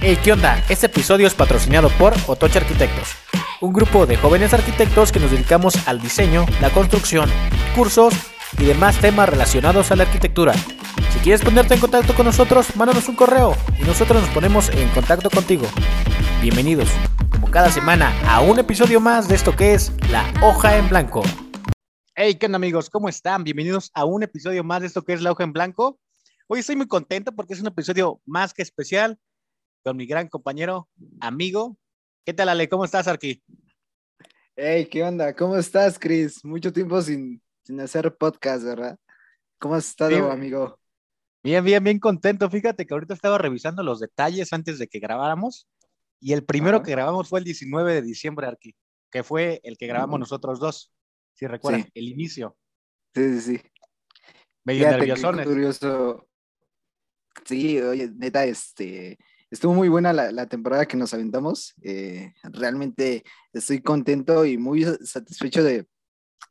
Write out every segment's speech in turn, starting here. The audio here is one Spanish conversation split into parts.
Hey, ¿qué onda? Este episodio es patrocinado por Otoche Arquitectos, un grupo de jóvenes arquitectos que nos dedicamos al diseño, la construcción, cursos y demás temas relacionados a la arquitectura. Si quieres ponerte en contacto con nosotros, mándanos un correo y nosotros nos ponemos en contacto contigo. Bienvenidos, como cada semana, a un episodio más de esto que es La Hoja en Blanco. Hey, ¿qué onda amigos? ¿Cómo están? Bienvenidos a un episodio más de esto que es La Hoja en Blanco. Hoy estoy muy contento porque es un episodio más que especial con mi gran compañero, amigo. ¿Qué tal, Ale? ¿Cómo estás, Arqui? Hey, ¿qué onda? ¿Cómo estás, Chris? Mucho tiempo sin, sin hacer podcast, ¿verdad? ¿Cómo has estado, Bien. amigo? Bien, bien, bien contento. Fíjate que ahorita estaba revisando los detalles antes de que grabáramos y el primero Ajá. que grabamos fue el 19 de diciembre, Arqui, que fue el que grabamos nosotros dos, si recuerdas, Sí. el inicio. Sí, sí, sí. Medio nerviosones. curioso. Sí, oye, neta, este, estuvo muy buena la, la temporada que nos aventamos. eh, realmente estoy contento y muy satisfecho de,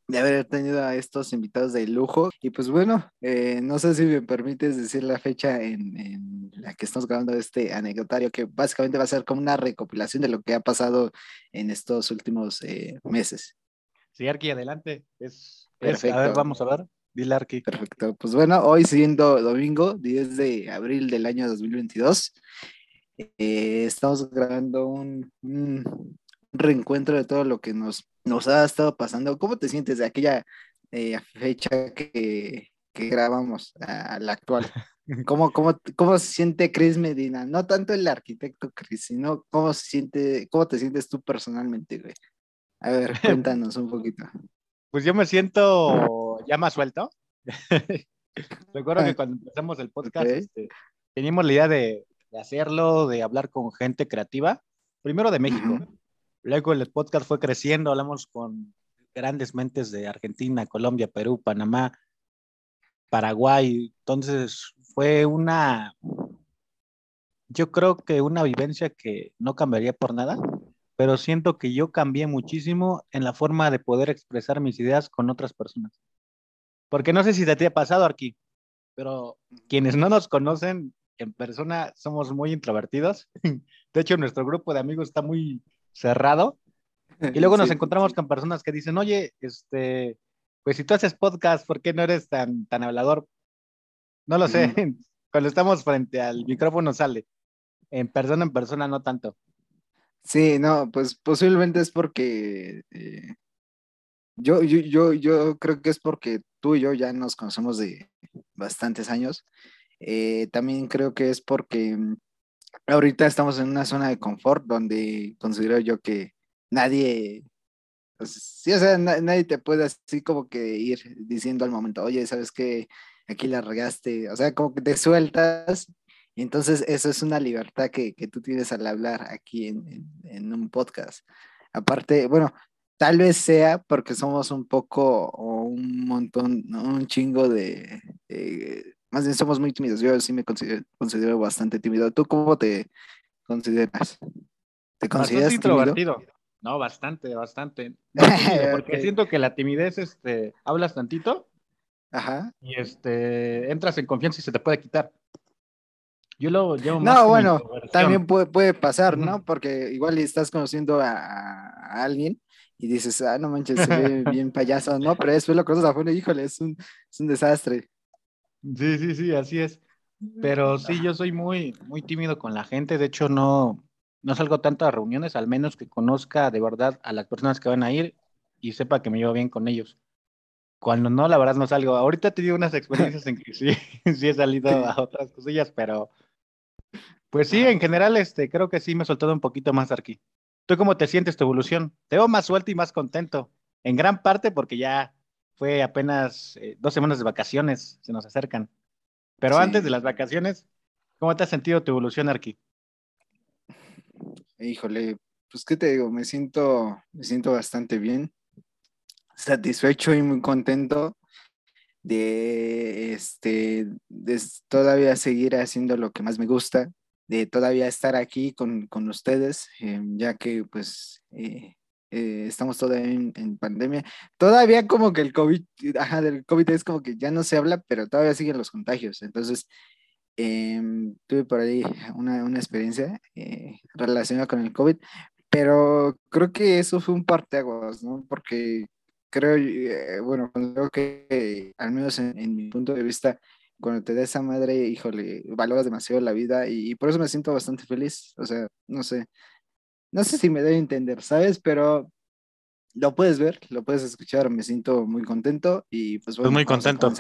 de haber tenido a estos invitados de lujo. Y pues bueno, eh, no sé si me permites decir la fecha en, en la que estamos grabando este anecdotario, que básicamente va a ser como una recopilación de lo que ha pasado en estos últimos eh, meses. Sí, Arqui, adelante. Es, es- a ver, vamos a ver. Dile, Arqui. Perfecto. Pues bueno, hoy siendo domingo, 10 de abril del año 2022, eh, estamos grabando un, un reencuentro de todo lo que nos, nos ha estado pasando. ¿Cómo te sientes de aquella eh, fecha que, que grabamos a, la actual? ¿Cómo, cómo, ¿Cómo se siente Chris Medina? No tanto el arquitecto Chris, sino cómo se siente, cómo te sientes tú personalmente, güey. A ver, cuéntanos un poquito. Pues yo me siento ya más suelto. Recuerdo que Ah, cuando empezamos el podcast, ok. este, teníamos la idea de, de hacerlo, de hablar con gente creativa, primero de México. Ujú. Luego el podcast fue creciendo, hablamos con grandes mentes de Argentina, Colombia, Perú, Panamá, Paraguay. Entonces fue una, yo creo que una vivencia que no cambiaría por nada, pero siento que yo cambié muchísimo en la forma de poder expresar mis ideas con otras personas. Porque no sé si te ha pasado aquí, pero quienes no nos conocen en persona somos muy introvertidos. De hecho, nuestro grupo de amigos está muy cerrado. Y luego nos Sí, encontramos sí. con personas que dicen, oye, este, pues si tú haces podcast, ¿por qué no eres tan, tan hablador? No lo sé. Cuando estamos frente al micrófono sale. En persona, en persona, no tanto. Sí, no, pues posiblemente es porque eh, yo, yo, yo, yo creo que es porque tú y yo ya nos conocemos de bastantes años. Eh, también creo que es porque mm, ahorita estamos en una zona de confort donde considero yo que nadie, pues, sí, o sea, na- nadie te puede así como que ir diciendo al momento, oye, ¿sabes qué? Aquí la regaste, o sea, como que te sueltas y entonces eso es una libertad que, que tú tienes al hablar aquí en, en- en un podcast. Aparte, bueno, tal vez sea porque somos un poco o un montón, un chingo de... eh, más bien somos muy tímidos. Yo sí me considero, considero bastante tímido. ¿Tú cómo te consideras? ¿Te consideras Bastante tímido? No, bastante, bastante. No tímido, porque siento que la timidez, este, hablas tantito Ajá. y este, entras en confianza y se te puede quitar. Yo lo llevo más No, bueno, también puede, puede pasar, ¿no? Porque igual estás conociendo a, a alguien y dices, ah, no manches, se ve bien payaso, ¿no? Pero después lo conoces a fondo, híjole, es un, es un desastre. Sí, sí, sí, así es. Pero sí, yo soy muy, muy tímido con la gente. De hecho, no, no salgo tanto a reuniones, al menos que conozca de verdad a las personas que van a ir y sepa que me llevo bien con ellos. Cuando no, la verdad no salgo. Ahorita he tenido unas experiencias en que sí, sí he salido a otras cosillas, pero pues sí, en general, este, creo que sí me he soltado un poquito más aquí. ¿Tú cómo te sientes tu evolución? Te veo más suelto y más contento. En gran parte porque ya fue apenas eh, dos semanas de vacaciones, se nos acercan. Pero Sí. antes de las vacaciones, ¿cómo te has sentido tu evolución, Arqui? Híjole, pues qué te digo, me siento, me siento bastante bien, satisfecho y muy contento de este de todavía seguir haciendo lo que más me gusta, de todavía estar aquí con, con ustedes, eh, ya que pues eh, eh, estamos todavía en, en pandemia. Todavía como que el COVID, ajá, del COVID es como que ya no se habla, pero todavía siguen los contagios. Entonces, Em, tuve por ahí una, una experiencia eh, relacionada con el COVID, pero creo que eso fue un parteaguas, ¿no? Porque creo, eh, bueno, creo que al menos en, mi punto de vista, cuando te da esa madre, híjole, valoras demasiado la vida y, por eso me siento bastante feliz. O sea, no sé, no sé si me debe entender, ¿sabes? Pero lo puedes ver, lo puedes escuchar, me siento muy contento y pues bueno, muy contento.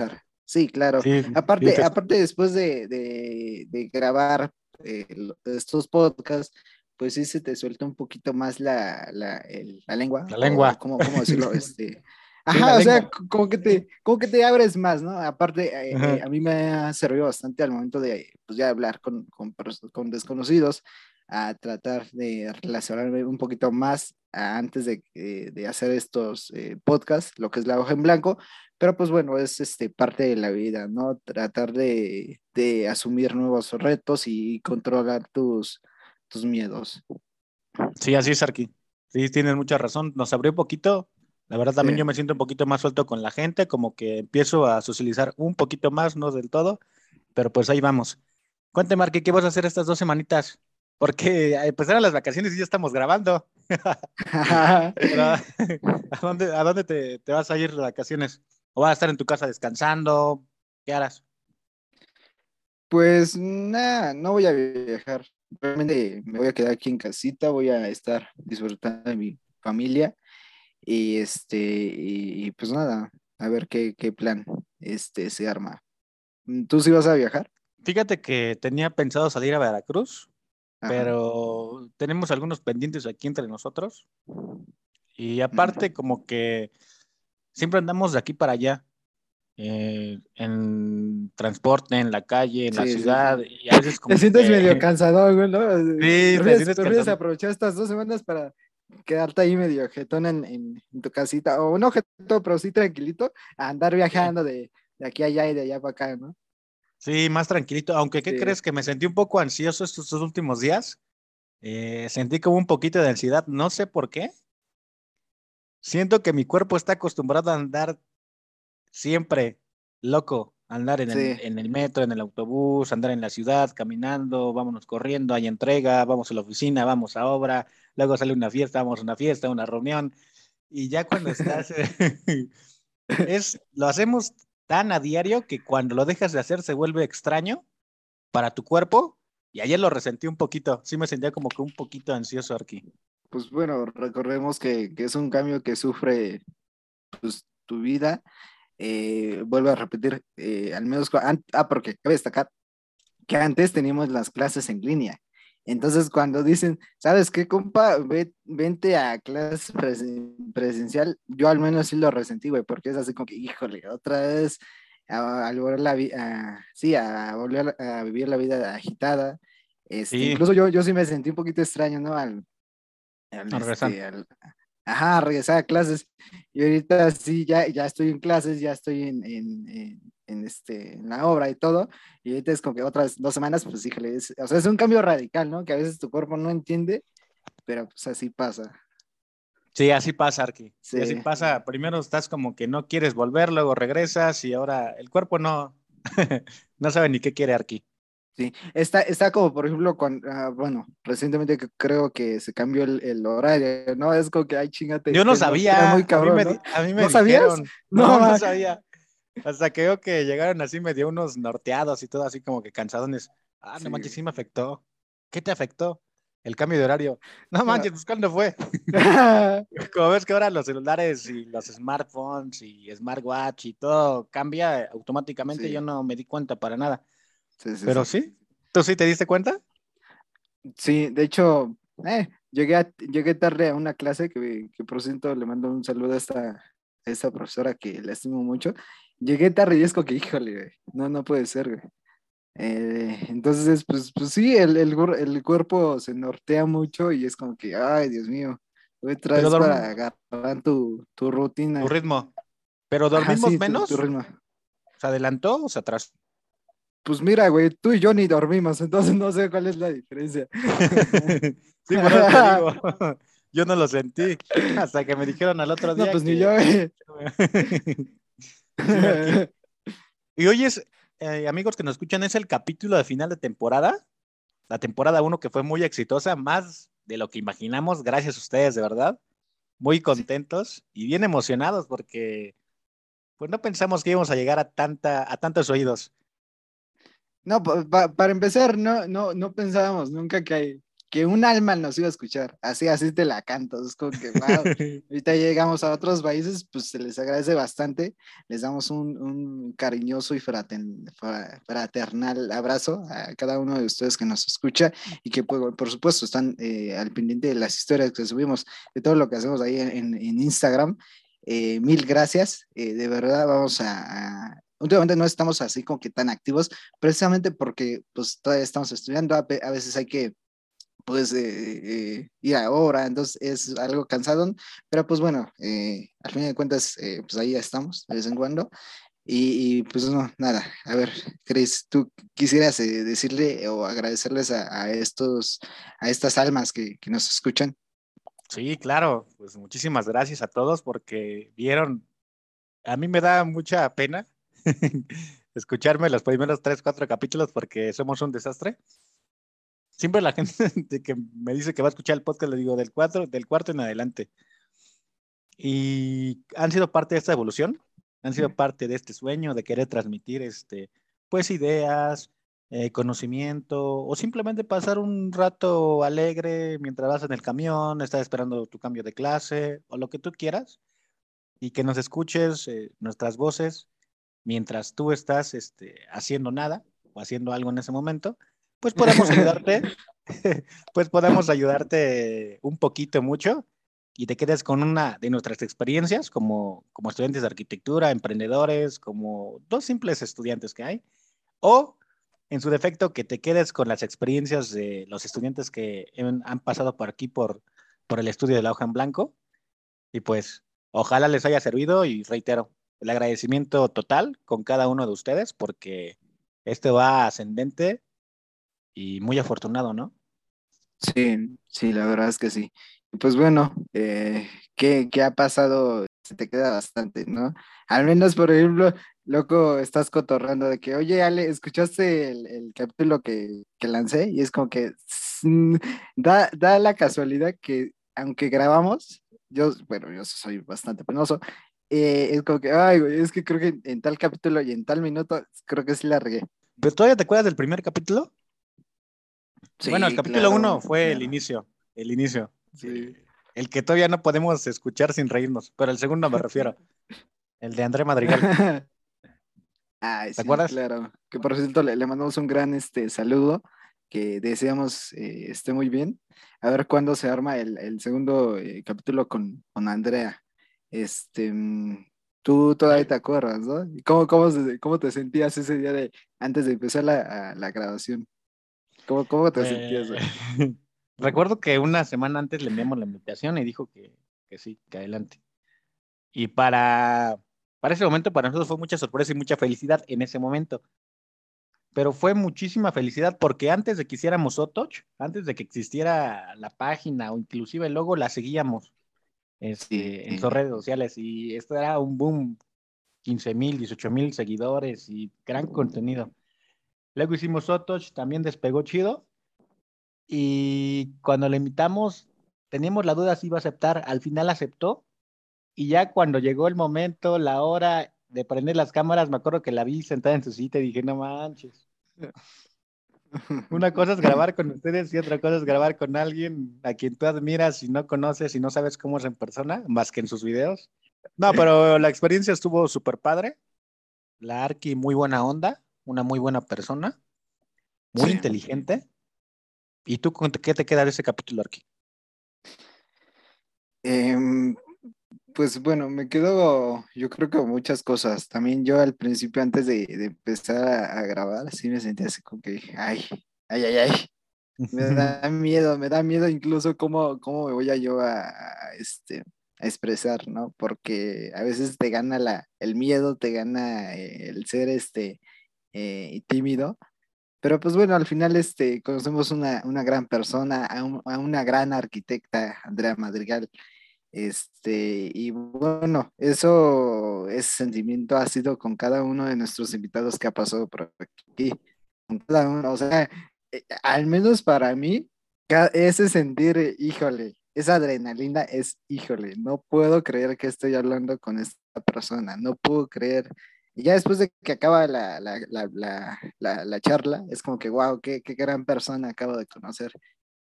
Sí, claro. aparte, aparte después de, de, grabar eh, estos podcasts, pues sí se te suelta un poquito más la, la, la lengua. La lengua. ¿Cómo, cómo decirlo? este, Ajá, o sea, como que, te, como que te abres más, ¿no? Aparte, eh, eh, a mí me ha servido bastante al momento de, pues, ya hablar con, con, con desconocidos, a tratar de relacionarme un poquito más antes de, eh, de hacer estos podcasts, lo que es la hoja en blanco, pero pues bueno, es este, parte de la vida, ¿no? Tratar de, de asumir nuevos retos y controlar tus, tus miedos. Sí, así es, Arqui. Sí, tienes mucha razón. Nos abrió un poquito la verdad también yo me siento un poquito más suelto con la gente, como que empiezo a socializar un poquito más, no del todo, pero pues ahí vamos. Cuéntame, Marque, ¿qué vas a hacer estas dos semanitas? Porque empezaron las vacaciones y ya estamos grabando. ¿A dónde, a dónde te, te, vas a ir de vacaciones? ¿O vas a estar en tu casa descansando? ¿Qué harás? Pues nada, no voy a viajar. Realmente me voy a quedar aquí en casita, voy a estar disfrutando de mi familia y este, y, pues nada, a ver qué, qué, plan este, se arma. ¿Tú sí vas a viajar? Fíjate que tenía pensado salir a Veracruz, pero tenemos algunos pendientes aquí entre nosotros. Y aparte, como que siempre andamos de aquí para allá. Eh, en transporte, en la calle, en la ciudad, y a veces como Te sientes medio cansado, güey, ¿no? Sí, te, aprovechar estas dos semanas para quedarte ahí medio jetón en, en, tu casita, o no jetón, pero sí tranquilito, a andar viajando de, de, aquí a allá y de allá para acá, ¿no? Sí, más tranquilito, aunque ¿qué crees? Que me sentí un poco ansioso estos, dos últimos días. Eh, sentí como un poquito de ansiedad, no sé por qué. Siento que mi cuerpo está acostumbrado a andar siempre loco, andar en, el, en el metro, en el autobús, andar en la ciudad, caminando, vámonos corriendo, hay entrega, vamos a la oficina, vamos a obra, luego sale una fiesta, vamos a una fiesta, una reunión, y ya cuando estás, es, lo hacemos tan a diario que cuando lo dejas de hacer se vuelve extraño para tu cuerpo, y ayer lo resentí un poquito, sí me sentía como que un poquito ansioso aquí. Pues bueno, recordemos que, es un cambio que sufre pues, tu vida. Eh, vuelvo a repetir, eh, al menos, ah, porque cabe destacar que antes teníamos las clases en línea entonces, cuando dicen, ¿sabes qué, compa? vente a clase presencial, yo al menos sí lo resentí, güey, porque es así como que, híjole, otra vez a, volver la vida, sí, a volver a vivir la vida agitada. Este, Incluso yo, yo sí me sentí un poquito extraño, ¿no? Al, este, al, ajá, regresar a clases. Y ahorita sí, ya, ya estoy en clases, ya estoy en en, este, en la obra y todo, y ahorita es como que otras dos semanas, pues híjole, es, o sea, es un cambio radical, ¿no? Que a veces tu cuerpo no entiende, pero pues así pasa. Sí, así pasa, Arki. Sí. Así pasa. Primero estás como que no quieres volver, luego regresas y ahora el cuerpo no, no sabe ni qué quiere, Arki. Sí, está, está como, por ejemplo, cuando, ah, bueno, recientemente creo que se cambió el, horario, ¿no? Es como que, ay, chingate. Yo no sabía. Muy cabrón, a mí me, a mí me ¿No sabías? No, no, sabía. Hasta que veo que llegaron así medio unos norteados y todo así como que cansadones. Ah, no manches, sí me afectó. ¿Qué te afectó? El cambio de horario. No manches, pues ¿cuándo fue? como ves que ahora los celulares y los smartphones y smartwatch y todo cambia automáticamente, yo no me di cuenta para nada. Pero sí. ¿tú sí te diste cuenta? Sí, de hecho, eh, llegué, llegué tarde a una clase que, que por cierto le mando un saludo a esta, a esta profesora que le estimo mucho llegué tarde y es como que, híjole, no, no puede ser, güey. Eh, entonces, pues, pues sí, el, el, el, cuerpo se nortea mucho y es como que, ay, Dios mío, voy traes para agarrar tu, tu, rutina. Tu ritmo. ¿Pero dormimos menos? ¿Se adelantó o se atrasó? Pues mira, güey, tú y yo ni dormimos, entonces no sé cuál es la diferencia. sí, por eso te digo. Yo no lo sentí hasta que me dijeron al otro día. No, pues ni yo, y oyes, eh, amigos que nos escuchan, es el capítulo de final de temporada. La temporada 1 que fue muy exitosa, más de lo que imaginamos, gracias a ustedes, de verdad. Muy contentos y bien emocionados porque pues no pensamos que íbamos a llegar a, tanta, a tantos oídos. No, para empezar, no, no, no pensábamos nunca que, que un alma nos iba a escuchar. Así, así te la canto. Es como que, wow, ahorita llegamos a otros países, pues se les agradece bastante. Les damos un, un cariñoso y fraternal abrazo a cada uno de ustedes que nos escucha y que, por, por supuesto, están eh, al pendiente de las historias que subimos, de todo lo que hacemos ahí en, en Instagram. Eh, mil gracias. Eh, de verdad, vamos a, a últimamente no estamos así como que tan activos, precisamente porque pues todavía estamos estudiando, a veces hay que pues eh, eh, ahora, entonces es algo cansado, pero pues bueno, eh, al fin de cuentas, eh, pues ahí estamos de vez en cuando. Y, y, pues no, nada, a ver, Chris, tú quisieras eh, decirle o agradecerles a, a, estos, a estas almas que, que nos escuchan. Sí, claro, pues muchísimas gracias a todos porque vieron, a mí me da mucha pena escucharme los primeros tres, cuatro capítulos porque somos un desastre siempre la gente que me dice que va a escuchar el podcast le digo del cuatro, del cuarto en adelante. Y han sido parte de esta evolución, han sido parte de este sueño de querer transmitir este, pues ideas, eh, conocimiento o simplemente pasar un rato alegre mientras vas en el camión, estás esperando tu cambio de clase o lo que tú quieras y que nos escuches eh, nuestras voces mientras tú estás este, haciendo nada o haciendo algo en ese momento pues podemos ayudarte, pues podemos ayudarte un poquito mucho y te quedes con una de nuestras experiencias como, como estudiantes de arquitectura, emprendedores, como dos simples estudiantes que hay, o en su defecto que te quedes con las experiencias de los estudiantes que han pasado por aquí por, por el estudio de la hoja en blanco. Y pues ojalá les haya servido y reitero el agradecimiento total con cada uno de ustedes porque este va ascendente y muy afortunado, ¿no? Sí, sí, la verdad es que sí. Pues bueno, eh, ¿qué, ¿qué, ha pasado? Se te queda bastante, ¿no? Al menos, por ejemplo, loco, estás cotorrando de que, oye, Ale, ¿escuchaste el, el capítulo que, que, lancé? Y es como que da, da la casualidad que, aunque grabamos, yo, bueno, yo soy bastante penoso, eh, es como que, ay, güey, es que creo que en, en, tal capítulo y en tal minuto, creo que sí la regué. ¿Pero todavía te acuerdas del primer capítulo? Sí, bueno, el capítulo 1 claro, fue claro. el inicio, el inicio. Sí. El que todavía no podemos escuchar sin reírnos, pero el segundo me refiero. El de André Madrigal. Ay, ¿Te sí, acuerdas? Claro. Que por cierto le, le, mandamos un gran este, saludo, que deseamos eh, esté muy bien. A ver cuándo se arma el, el segundo eh, capítulo con, con Andrea. Este, mm, tú todavía te acuerdas, ¿no? ¿Cómo, cómo, cómo te sentías ese día de antes de empezar la, la grabación? ¿Cómo, cómo te sentías? Eh, recuerdo que una semana antes le enviamos la invitación y dijo que, que sí, que adelante. Y para, para ese momento, para nosotros fue mucha sorpresa y mucha felicidad en ese momento. Pero fue muchísima felicidad porque antes de que hiciéramos Otoch, antes de que existiera la página o inclusive el logo, la seguíamos este, sí. en sus redes sociales y esto era un boom, 15 mil, 18 mil seguidores y gran contenido. Luego hicimos Otoch, también despegó chido. Y cuando le invitamos, teníamos la duda si iba a aceptar. Al final aceptó. Y ya cuando llegó el momento, la hora de prender las cámaras, me acuerdo que la vi sentada en su sitio y dije, no manches. Una cosa es grabar con ustedes y otra cosa es grabar con alguien a quien tú admiras y no conoces y no sabes cómo es en persona, más que en sus videos. No, pero la experiencia estuvo súper padre. La Arqui, muy buena onda una muy buena persona, muy sí. inteligente. ¿Y tú qué te queda de ese capítulo aquí? Eh, pues bueno, me quedo, yo creo que muchas cosas. También yo al principio, antes de, de empezar a, a, grabar, sí me sentía así como que, ay, ay, ay, ay. Me da miedo, me da miedo incluso cómo, cómo me voy a yo a, a este, a expresar, ¿no? Porque a veces te gana la, el miedo, te gana el ser este, eh, tímido. Pero pues bueno, al final este, conocemos una, una gran persona, a, un, a, una gran arquitecta, Andrea Madrigal. Este, y bueno, eso, ese sentimiento ha sido con cada uno de nuestros invitados que ha pasado por aquí. Con cada uno, o sea, eh, al menos para mí, ese sentir, híjole, esa adrenalina es, híjole, no puedo creer que estoy hablando con esta persona, no puedo creer. Y ya después de que acaba la, la, la, la charla, es como que, wow, qué, qué gran persona acabo de conocer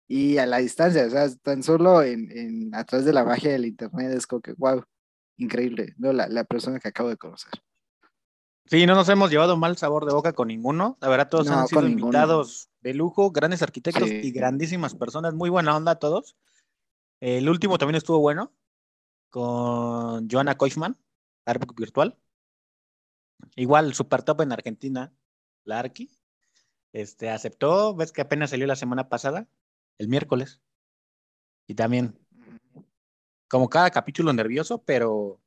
y a la distancia, o sea, tan solo en, en atrás de la magia del internet es como que, wow, increíble, ¿no? La, la, persona que acabo de conocer. Sí, no nos hemos llevado mal sabor de boca con ninguno. La verdad, todos han sido invitados de lujo, grandes arquitectos y grandísimas personas. Muy buena onda todos. El último también estuvo bueno con Joana Koifman, Artbook Virtual. Igual, super top en Argentina, la Arqui. Este, aceptó, ves que apenas salió la semana pasada el miércoles. Y también, como cada capítulo nervioso, pero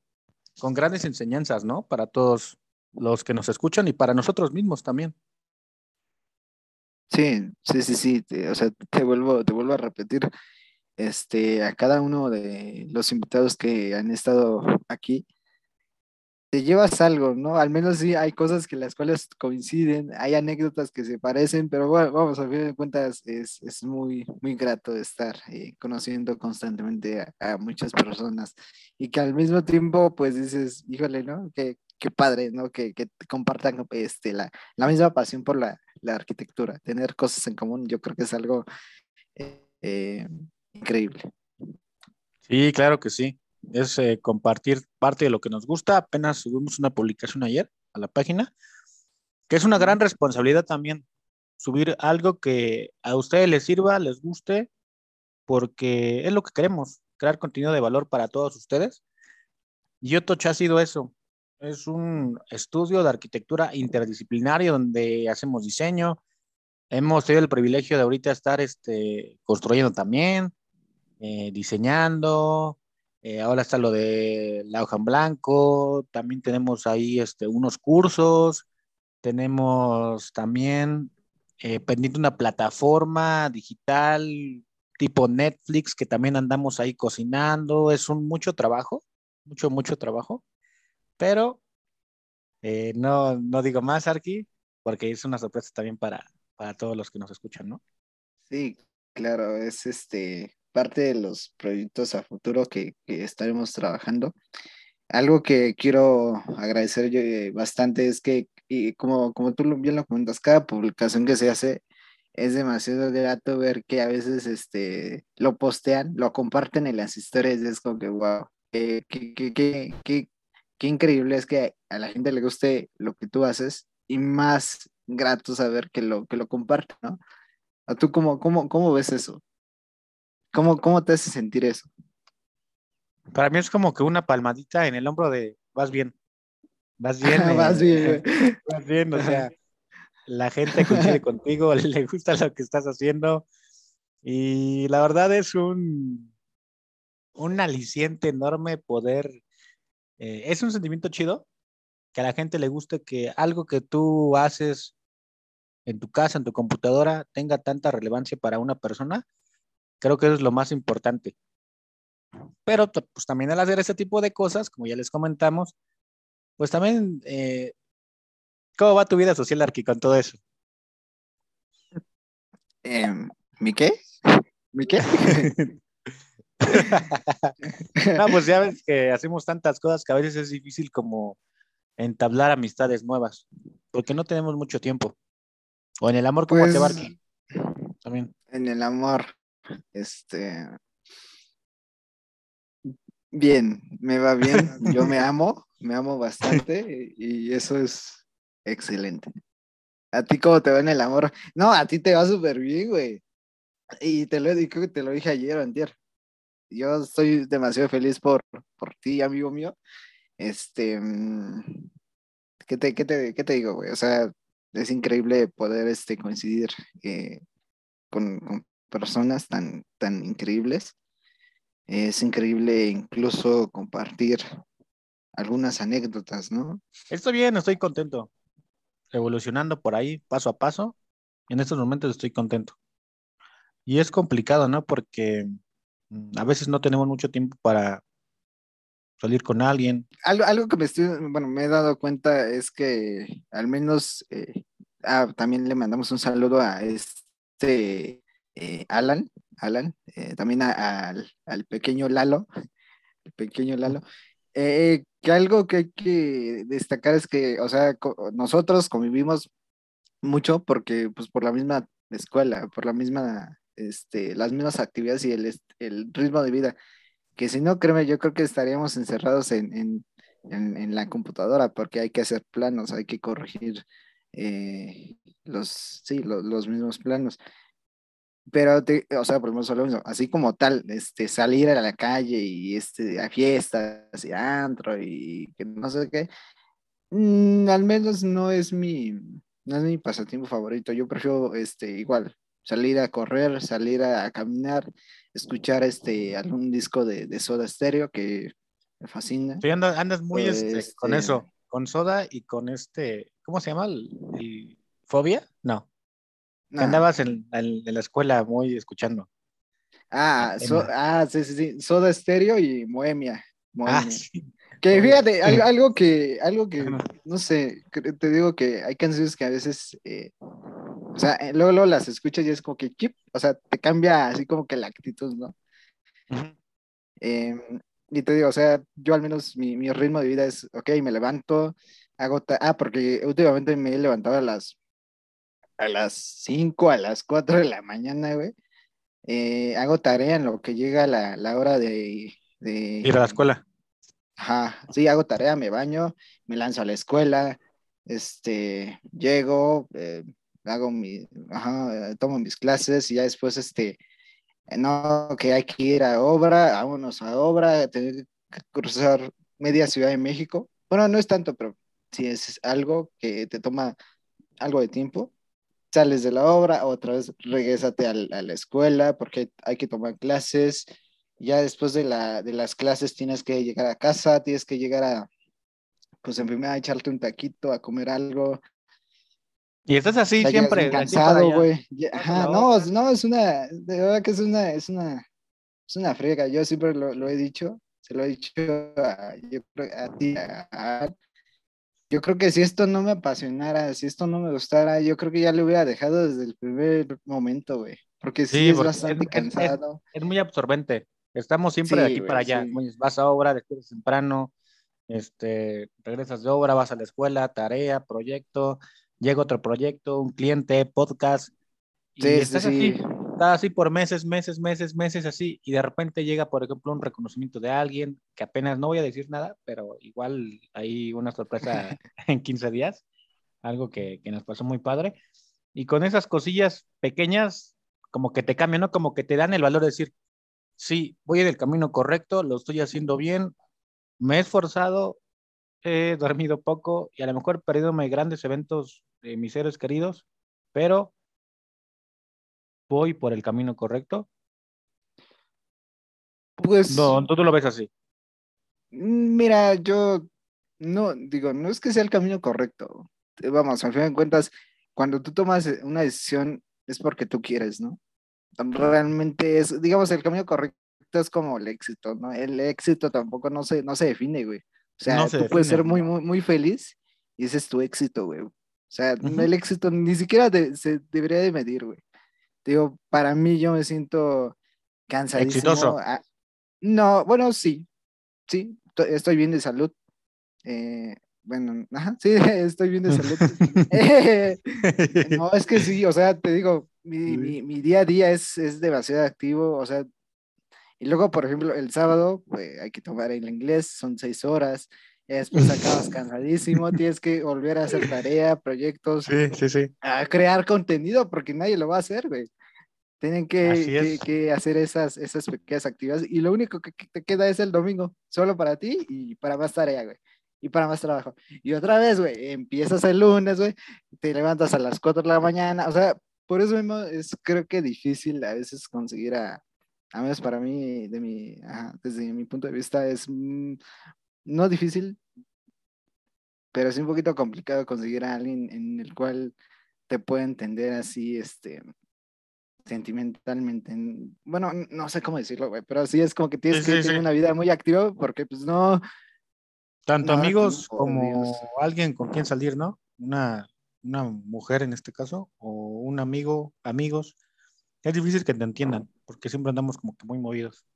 con grandes enseñanzas, ¿no? Para todos los que nos escuchan y para nosotros mismos también. Sí, sí, sí, sí. o sea, te vuelvo, te vuelvo a repetir. Este, a cada uno de los invitados que han estado aquí, te llevas algo, ¿no? Al menos sí hay cosas que las cuales coinciden, hay anécdotas que se parecen, pero bueno, vamos, a fin de cuentas es, es muy, muy grato estar eh, conociendo constantemente a, muchas personas y que al mismo tiempo, pues dices, híjole, ¿no? Qué, qué padre, ¿no? Que, que compartan este, la, la, misma pasión por la, la, arquitectura, tener cosas en común, yo creo que es algo eh, increíble. Sí, claro que sí es eh, compartir parte de lo que nos gusta. Apenas subimos una publicación ayer a la página, que es una gran responsabilidad también, subir algo que a ustedes les sirva, les guste, porque es lo que queremos, crear contenido de valor para todos ustedes. Y Yotoch ha sido eso. Es un estudio de arquitectura interdisciplinario donde hacemos diseño. Hemos tenido el privilegio de ahorita estar este, construyendo también, eh, diseñando, eh, ahora está lo de la hoja en blanco, también tenemos ahí este, unos cursos, tenemos también eh, pendiente una plataforma digital tipo Netflix que también andamos ahí cocinando, es un mucho trabajo, mucho, mucho trabajo, pero eh, no, no digo más, Arki, porque es una sorpresa también para, para todos los que nos escuchan, ¿no? Sí, claro, es este, parte de los proyectos a futuro que, estaremos trabajando. Algo que quiero agradecer eh, bastante es que, y como, como tú bien lo comentas, cada publicación que se hace es demasiado grato ver que a veces este, lo postean, lo comparten en las historias es como que, wow, qué, qué, increíble es que a la gente le guste lo que tú haces y más grato saber que lo, que lo comparten, ¿no? ¿A tú cómo, cómo, cómo ves eso? ¿Cómo, ¿Cómo te hace sentir eso? Para mí es como que una palmadita en el hombro de vas bien, vas bien. vas bien. vas bien, o sea, la gente coincide contigo, le gusta lo que estás haciendo y la verdad es un, un aliciente enorme poder, eh, es un sentimiento chido que a la gente le guste que algo que tú haces en tu casa, en tu computadora, tenga tanta relevancia para una persona Creo que eso es lo más importante. Pero pues también al hacer ese tipo de cosas, como ya les comentamos, pues también, eh, ¿cómo va tu vida social, Arqui, con todo eso? Em, ¿Mi qué? ¿Mi qué? no, pues ya ves que hacemos tantas cosas que a veces es difícil como entablar amistades nuevas, porque no tenemos mucho tiempo. O en el amor, ¿cómo te va, pues, También. En el amor, este. Bien, me va bien. Yo me amo, me amo bastante y eso es excelente. ¿A ti cómo te va en el amor? No, a ti te va súper bien, güey. Y te lo, te lo dije ayer o antier. Yo estoy demasiado feliz por, por ti, amigo mío. Este, mm, ¿qué te, qué te, qué te digo, güey? O sea, es increíble poder este, coincidir eh, con, con, personas tan, tan increíbles. Es increíble incluso compartir algunas anécdotas, ¿no? Estoy bien, estoy contento. Evolucionando por ahí, paso a paso. En estos momentos estoy contento. Y es complicado, ¿no? Porque mm, a veces no tenemos mucho tiempo para salir con alguien. Algo, algo que me estoy, bueno, me he dado cuenta es que al menos eh, ah, también le mandamos un saludo a este eh, Alan, Alan, eh, también al, pequeño Lalo, el pequeño Lalo. que algo que hay que destacar es que, o sea, nosotros convivimos mucho porque, pues, por la misma escuela, por la misma, este, las mismas actividades y el, el ritmo de vida que si no, créeme, yo creo que estaríamos encerrados en, la computadora porque hay que hacer planos, hay que corregir eh, los, sí, los mismos planos. Pero, o sea, por ejemplo, así como tal, este, salir a la calle y este, a fiestas y antro y que no sé qué, mm, al menos no es mi, no es mi pasatiempo favorito. Yo prefiero, este, igual, salir a correr, salir a, caminar, escuchar este algún disco de, Soda Stereo que me fascina. Sí, andas, muy este, con este eso, con Soda y con este, ¿cómo se llama? ¿El, Fobia? No. Andabas en, la escuela muy escuchando. Ah, ah sí, sí, sí, Soda Stereo y Moemia. Ah, que fíjate, algo, que, algo que, no sé, te digo que hay canciones que a veces eh, o sea, eh, luego, luego, las escuchas y es como que chip, o sea, te cambia así como que la actitud, ¿no? Em, y te digo, o sea, yo al menos mi, mi, ritmo de vida es, ok, me levanto, hago, ah, porque últimamente me he levantado a las, a las 5, a las 4 de la mañana, güey. Eh, hago tarea en lo que llega la, la hora de, de... Ir a la escuela. Ajá, sí, hago tarea, me baño, me lanzo a la escuela, este, llego, eh, hago mi, ajá, tomo mis clases y ya después, este, no, que hay que ir a obra, vámonos a obra, tener que cruzar media Ciudad de México. Bueno, no es tanto, pero si es algo que te toma algo de tiempo, sales de la obra, otra vez regresate a, la escuela porque hay que tomar clases. Ya después de, la, de las clases tienes que llegar a casa, tienes que llegar a, pues en primera, a echarte un taquito, a comer algo, y estás así siempre. Cansado, güey. no, no, es una, de verdad que es una, es una, es una frega. Yo siempre lo, lo he dicho, se lo he dicho a, yo, a ti, a, yo creo que si esto no me apasionara, si esto no me gustara, yo creo que ya lo hubiera dejado desde el primer momento, güey. Porque sí, es bastante cansado. Es, muy absorbente. Estamos siempre de aquí para allá. Vas a obra, después temprano, este, regresas de obra, vas a la escuela, tarea, proyecto, llega otro proyecto, un cliente, podcast, y sí, estás así, estás así por meses, meses, meses, meses así, y de repente llega, por ejemplo, un reconocimiento de alguien, que apenas no voy a decir nada, pero igual hay una sorpresa en 15 días, algo que, que nos pasó muy padre, y con esas cosillas pequeñas, como que te cambian, ¿no? Como que te dan el valor de decir, sí, voy en el camino correcto, lo estoy haciendo bien, me he esforzado, he dormido poco y a lo mejor he perdido grandes eventos de mis seres queridos, pero voy por el camino correcto. Pues. No, tú, lo ves así. Mira, yo no, digo, no es que sea el camino correcto. Vamos, al fin de cuentas, cuando tú tomas una decisión es porque tú quieres, ¿no? Realmente es, digamos, el camino correcto es como el éxito, ¿no? El éxito tampoco no se, no se define, güey. O sea, tú puedes ser muy, muy, muy feliz y ese es tu éxito, güey. O sea, el éxito ni siquiera se debería de medir, güey. Digo, para mí yo me siento cansadísimo. Exitoso. Ah, no, bueno, sí. Sí, estoy bien de salud. Eh, bueno, ajá, sí, estoy bien de salud. no, es que sí, o sea, te digo, mi, mi, mi día a día es, es demasiado activo, o sea, y luego, por ejemplo, el sábado pues, hay que tomar el inglés, son seis horas. Y después acabas cansadísimo, tienes que volver a hacer tarea, proyectos, sí, sí, sí. a crear contenido, porque nadie lo va a hacer, güey. Tienen que, que, hacer esas, esas pequeñas actividades y lo único que, te queda es el domingo, solo para ti y para más tarea, güey. Y para más trabajo. Y otra vez, güey, empiezas el lunes, güey, te levantas a las 4 de la mañana, o sea, por eso mismo es creo que difícil a veces conseguir a, a menos para mí, de mi, desde mi punto de vista, es mm, no difícil, pero es un poquito complicado conseguir a alguien en el cual te pueda entender así, este, sentimentalmente, bueno, no sé cómo decirlo, güey, pero sí es como que tienes que tener una vida muy activa porque pues no... Tanto amigos como alguien con quien salir, ¿no? Una, una mujer en este caso, o un amigo, amigos. Es difícil que te entiendan, porque siempre andamos como que muy movidos.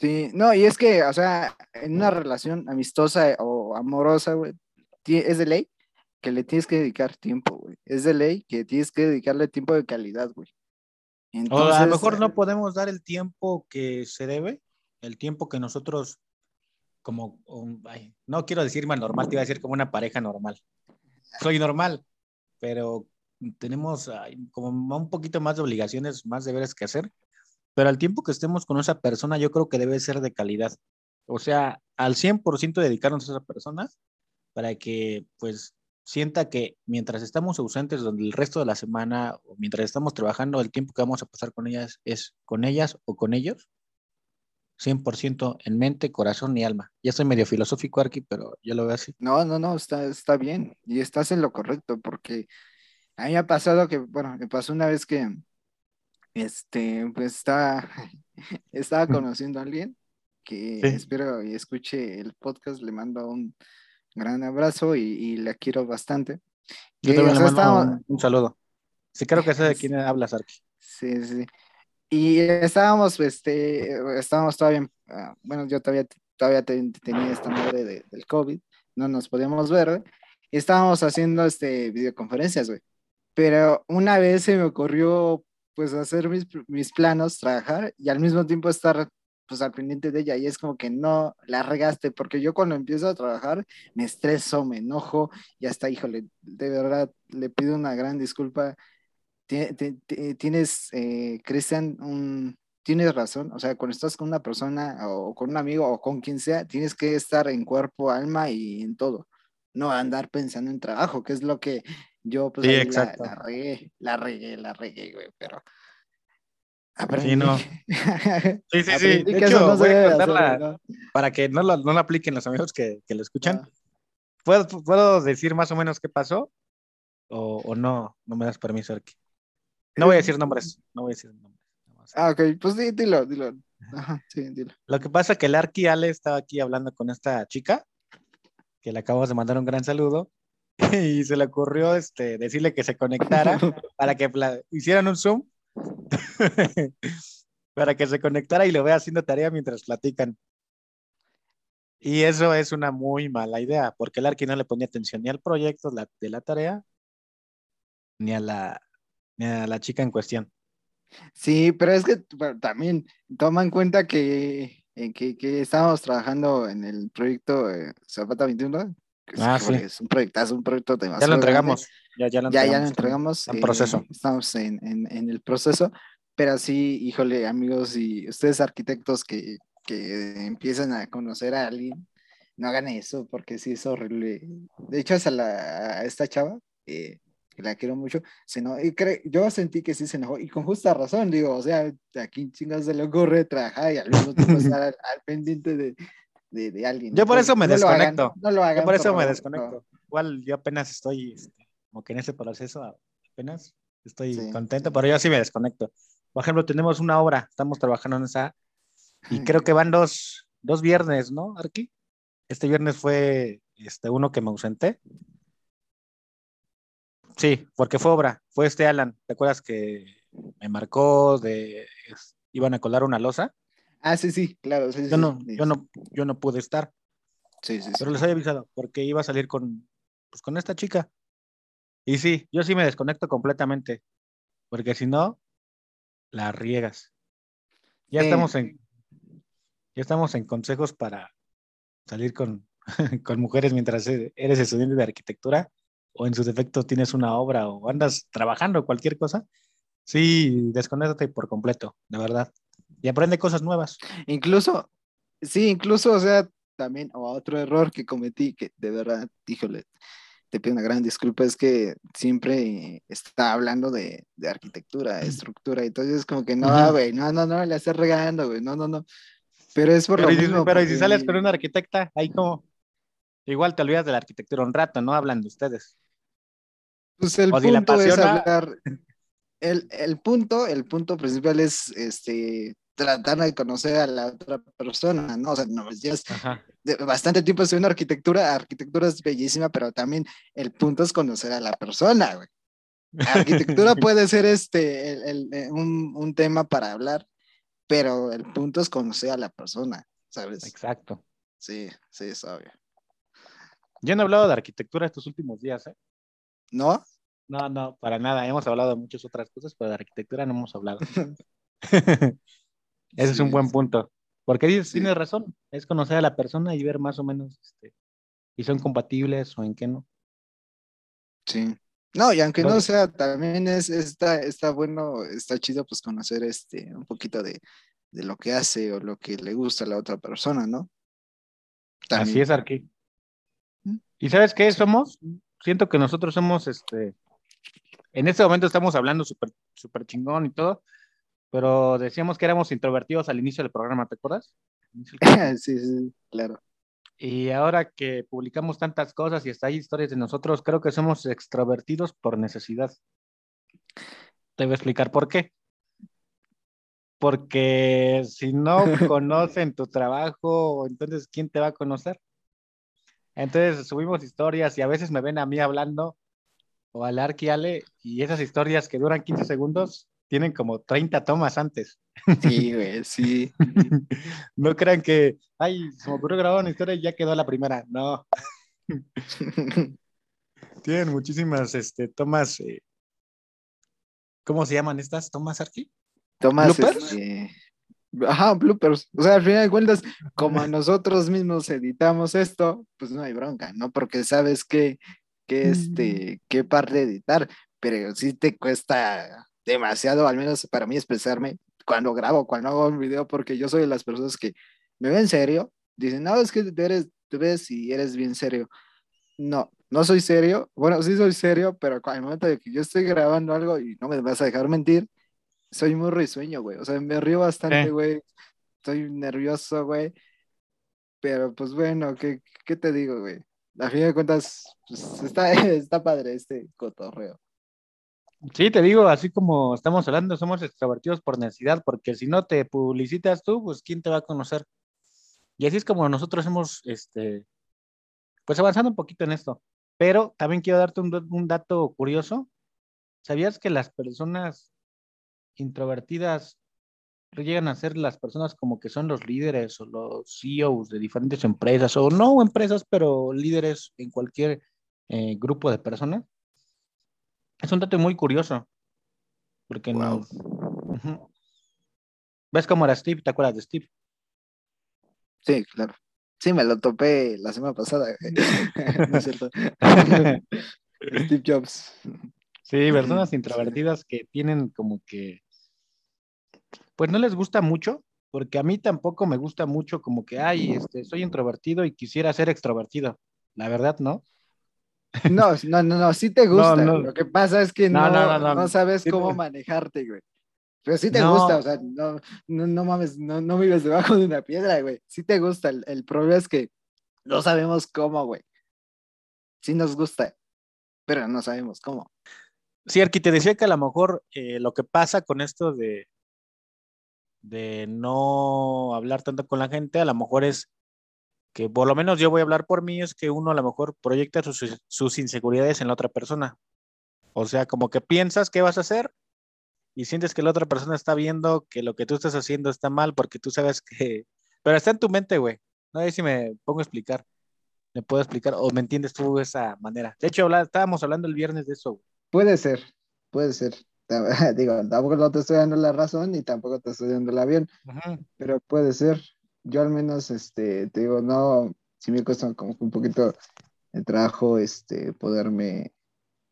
Sí, no, y es que, o sea, en una relación amistosa o amorosa, güey, es de ley que le tienes que dedicar tiempo, güey. Es de ley que tienes que dedicarle tiempo de calidad, güey. O a lo mejor no eh, podemos dar el tiempo que se debe, el tiempo que nosotros, como, no quiero decir más normal, te iba a decir como una pareja normal. Soy normal, pero tenemos como un poquito más de obligaciones, más deberes que hacer, pero al tiempo que estemos con esa persona, yo creo que debe ser de calidad. O sea, al 100% dedicarnos a esa persona para que, pues, sienta que mientras estamos ausentes donde el resto de la semana o mientras estamos trabajando, el tiempo que vamos a pasar con ellas es con ellas o con ellos, 100% en mente, corazón y alma. Ya soy medio filosófico, aquí, pero yo lo veo así. No, no, no, está, está bien y estás en lo correcto porque a mí me ha pasado que, bueno, me pasó una vez que, este, pues estaba, estaba conociendo a alguien que espero y escuche el podcast, le mando un gran abrazo y, y la quiero bastante. Yo también le mando un, saludo. Sí, creo que sé de quién habla, Sarki. Sí, sí. Y estábamos, este, estábamos todavía, ah, bueno, yo todavía, todavía tenía esta madre del COVID, no nos podíamos ver, y estábamos haciendo, este, videoconferencias, güey. Pero una vez se me ocurrió, pues, hacer mis, mis planos, trabajar, y al mismo tiempo estar pues al pendiente de ella y es como que no la regaste, porque yo cuando empiezo a trabajar me estreso, me enojo y hasta, híjole, de verdad le pido una gran disculpa. Tienes, eh, Cristian, un, tienes razón, o sea, cuando estás con una persona o con un amigo o con quien sea, tienes que estar en cuerpo, alma y en todo, no andar pensando en trabajo, que es lo que yo pues la, la, regué, la regué, la regué, güey, pero Sí, no. Sí, sí, sí. De hecho, voy a contarla para que no lo, no lo, apliquen los amigos que, que lo escuchan. Ah. ¿Puedo, ¿Puedo decir más o menos qué pasó? ¿O, o no? No me das permiso, aquí. No voy a decir nombres. No voy a decir nombres. Ah, ok. Pues dilo, dilo. Ajá, sí, dilo. Lo que pasa es que el Arqui Ale estaba aquí hablando con esta chica, que le acabamos de mandar un gran saludo, y se le ocurrió este, decirle que se conectara para que hicieran un Zoom para que se conectara y lo vea haciendo tarea mientras platican. Y eso es una muy mala idea, porque el Arqui no le ponía atención ni al proyecto de la tarea, ni a la, a la chica en cuestión. Sí, pero es que también toma en cuenta que, que, que estábamos trabajando en el proyecto Zapata 21, ah, es, un proyecto, un proyecto Ya lo entregamos. Ya, ya, lo entregamos. Ya, lo entregamos. En proceso. Eh, estamos en, en, en, el proceso, pero sí, híjole, amigos y ustedes arquitectos que, que empiezan a conocer a alguien, no hagan eso porque sí es horrible. De hecho, a, la, a esta chava, eh, que la quiero mucho, se no, y yo sentí que sí se enojó, y con justa razón, digo, o sea, a quién chingados se le ocurre trabajar y al mismo tiempo estar al, pendiente de, de, de, alguien. Yo por eso me desconecto. no lo hagan. Yo por eso me desconecto. Igual yo apenas estoy este, como que en ese proceso, apenas estoy contento, pero yo sí me desconecto. Por ejemplo, tenemos una obra, estamos trabajando en esa, y creo que van dos, dos viernes, ¿no, Arqui? Este viernes fue este, uno que me ausenté. Sí, porque fue obra, fue este Alan, ¿te acuerdas que me marcó de, iban a colar una losa? Ah, sí, sí, claro. yo, no, yo, no, yo no pude estar. Sí, sí, Pero les había avisado, porque iba a salir con, pues, con esta chica. Y sí, yo sí me desconecto completamente, porque si no, la riegas. Ya estamos en ya estamos en consejos para salir con, con mujeres mientras eres estudiante de arquitectura o en su defecto tienes una obra o andas trabajando cualquier cosa. Sí, desconéctate por completo, de verdad. Y aprende cosas nuevas. Incluso, sí, incluso, o sea, también, o otro error que cometí, que de verdad, híjole, te pido una gran disculpa, es que siempre está hablando de, de arquitectura, de estructura, entonces es como que no, güey, no, no, no, le estás regando, güey, no, no, no. Pero es por pero lo mismo. Pero si sales con una arquitecta, ahí como, igual te olvidas de la arquitectura un rato, ¿no? Hablan de ustedes. Pues el punto es hablar, el, el, punto, el punto principal es este tratar de conocer a la otra persona, ¿no? O sea, no, ya es bastante tiempo estudiando arquitectura, arquitectura es bellísima, pero también el punto es conocer a la persona, güey. Arquitectura puede ser este, el, eh, un, un, tema para hablar, pero el punto es conocer a la persona, ¿sabes? Exacto. Sí, sí, es obvio. Yo no he hablado de arquitectura estos últimos días, ¿eh? ¿No? No, no, para nada. Hemos hablado de muchas otras cosas, pero de arquitectura no hemos hablado. Ese es un buen punto. Porque dices, tienes razón, es conocer a la persona y ver más o menos este, si son compatibles o en qué no. Sí. No, y aunque no sea, también es, está, está bueno, está chido pues conocer este, un poquito de, lo que hace o lo que le gusta a la otra persona, ¿no? Así es, Arqui. ¿Y sabes qué somos? Siento que nosotros somos, este, en este momento estamos hablando súper super chingón y todo, pero decíamos que éramos introvertidos al inicio del programa, ¿te acuerdas? sí, sí, claro. Y ahora que publicamos tantas cosas y hasta hay historias de nosotros, creo que somos extrovertidos por necesidad. Te voy a explicar por qué. Porque si no conocen tu trabajo, entonces ¿quién te va a conocer? Entonces subimos historias y a veces me ven a mí hablando o al Arqui Ale y esas historias que duran 15 segundos tienen como 30 tomas antes. Sí, güey, sí. no crean que, ay, se me ocurrió grabar una historia y ya quedó la primera. No. tienen muchísimas este, tomas. Eh, ¿Cómo se llaman estas tomas, Arqui? Tomas. ¿Bloopers? Este, ajá, bloopers. O sea, al final de cuentas, como nosotros mismos editamos esto, pues no hay bronca, ¿no? Porque sabes que, que este, qué parte editar, pero sí te cuesta demasiado, al menos para mí, expresarme cuando grabo, cuando hago un video, porque yo soy de las personas que me ven serio, dicen, no, es que tú eres, tú ves y eres bien serio. No, no soy serio. Bueno, sí soy serio, pero al momento de que yo estoy grabando algo y no me vas a dejar mentir, soy muy risueño, güey. O sea, me río bastante, güey. Estoy nervioso, güey. Pero pues bueno, ¿qué, qué te digo, güey? A fin de cuentas, pues, está, está padre este cotorreo. Sí, te digo, así como estamos hablando, somos extrovertidos por necesidad, porque si no te publicitas tú, pues ¿quién te va a conocer? Y así es como nosotros hemos, este, pues avanzando un poquito en esto. Pero también quiero darte un, dato curioso. ¿Sabías que las personas introvertidas llegan a ser las personas como que son los líderes o los CEOs de diferentes empresas, o no empresas, pero líderes en cualquier eh, grupo de personas? Es un dato muy curioso. Porque no. ¿Ves cómo era Steve? ¿Te acuerdas de Steve? Sí, claro. Sí, me lo topé la semana pasada. no es cierto. Steve Jobs. Sí, personas introvertidas que tienen como que. Pues no les gusta mucho, porque a mí tampoco me gusta mucho como que, ay, este, soy introvertido y quisiera ser extrovertido. La verdad, ¿no? No, no, no, no, sí te gusta. Lo que pasa es que no, no, sabes cómo manejarte, güey. Pero sí te gusta, o sea, no, no, mames, no, no vives debajo de una piedra, güey. Sí te gusta. El, problema es que no sabemos cómo, güey. Sí nos gusta, pero no sabemos cómo. Sí, Arqui, te decía que a lo mejor eh, lo que pasa con esto de, de no hablar tanto con la gente, a lo mejor es que por lo menos yo voy a hablar por mí, es que uno a lo mejor proyecta sus, inseguridades en la otra persona. O sea, como que piensas qué vas a hacer y sientes que la otra persona está viendo que lo que tú estás haciendo está mal porque tú sabes que... Pero está en tu mente, güey. No sé si me pongo a explicar. ¿Me puedo explicar o me entiendes tú de esa manera? De hecho, estábamos hablando el viernes de eso. Puede ser, puede ser. Digo, tampoco no te estoy dando la razón y tampoco te estoy dando el avión, pero puede ser yo al menos, este, te digo, no, sí me cuesta como un poquito el trabajo, este, poderme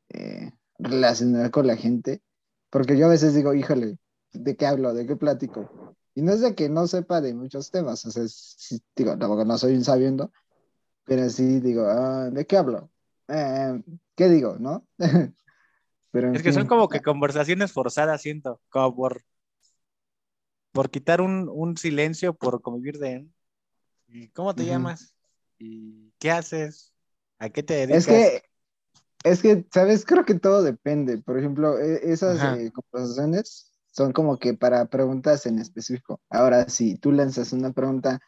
eh, relacionar con la gente, porque yo a veces digo, híjole, ¿de qué hablo? ¿De qué platico? Y no es de que no sepa de muchos temas, o sea, digo, tampoco no soy un sabiendo, pero sí digo, ah, ¿de qué hablo? Eh, ¿Qué digo, no? pero es que son como que conversaciones forzadas, siento, como por por quitar un, silencio, por convivir de él. ¿Cómo te llamas? ¿Y qué haces? ¿A qué te dedicas? Es que Es que, ¿sabes? Creo que todo depende. Por ejemplo, e, esas eh, conversaciones son como que para preguntas en específico. Ahora, si tú lanzas una pregunta